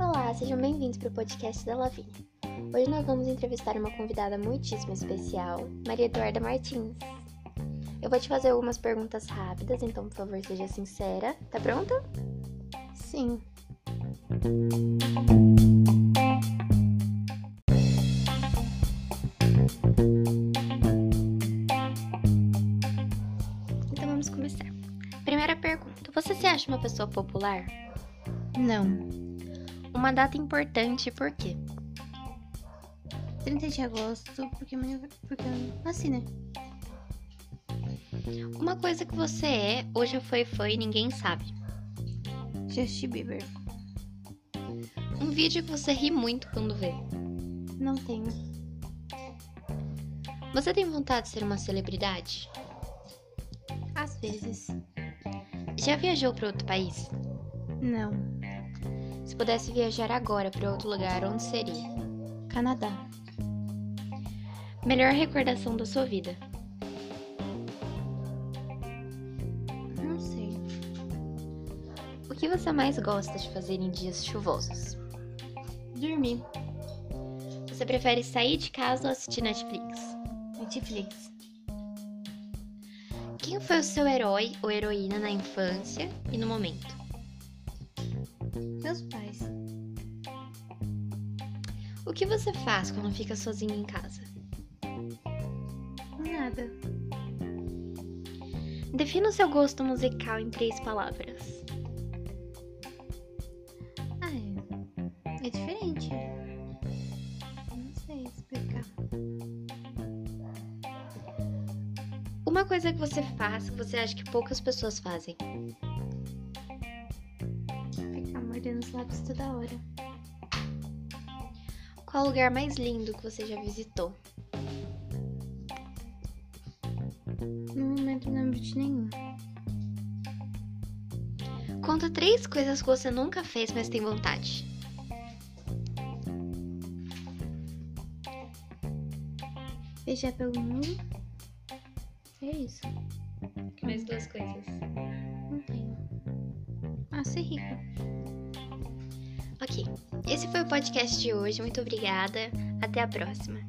Olá, sejam bem-vindos para o podcast da Lavínia. Hoje nós vamos entrevistar uma convidada muitíssimo especial, Maria Eduarda Martins. Eu vou te fazer algumas perguntas rápidas, então por favor seja sincera. Tá pronta? Sim. Primeira pergunta: Você se acha uma pessoa popular? Não. Uma data importante por quê? 30 de agosto, porque, porque eu nasci, né? Uma coisa que você é ou já foi fã e ninguém sabe. Justin Bieber. Um vídeo que você ri muito quando vê. Não tenho. Você tem vontade de ser uma celebridade? Às vezes. Já viajou para outro país? Não. Se pudesse viajar agora para outro lugar, onde seria? Canadá. Melhor recordação da sua vida? Não sei. O que você mais gosta de fazer em dias chuvosos? Dormir. Você prefere sair de casa ou assistir Netflix? Netflix. Quem foi o seu herói ou heroína na infância e no momento? Meus pais. O que você faz quando fica sozinho em casa? Nada. Defina o seu gosto musical em três palavras. Ah, é. É diferente. Não sei explicar. Uma coisa que você faz que você acha que poucas pessoas fazem. Ficar mordendo os lábios toda hora. Qual o lugar mais lindo que você já visitou? No momento não lembro de nenhum. Conta três coisas que você nunca fez, mas tem vontade. Beijar pelo mundo. É isso. Mais duas coisas. Não tenho. Ah, ser rica. Ok. Esse foi o podcast de hoje. Muito obrigada. Até a próxima.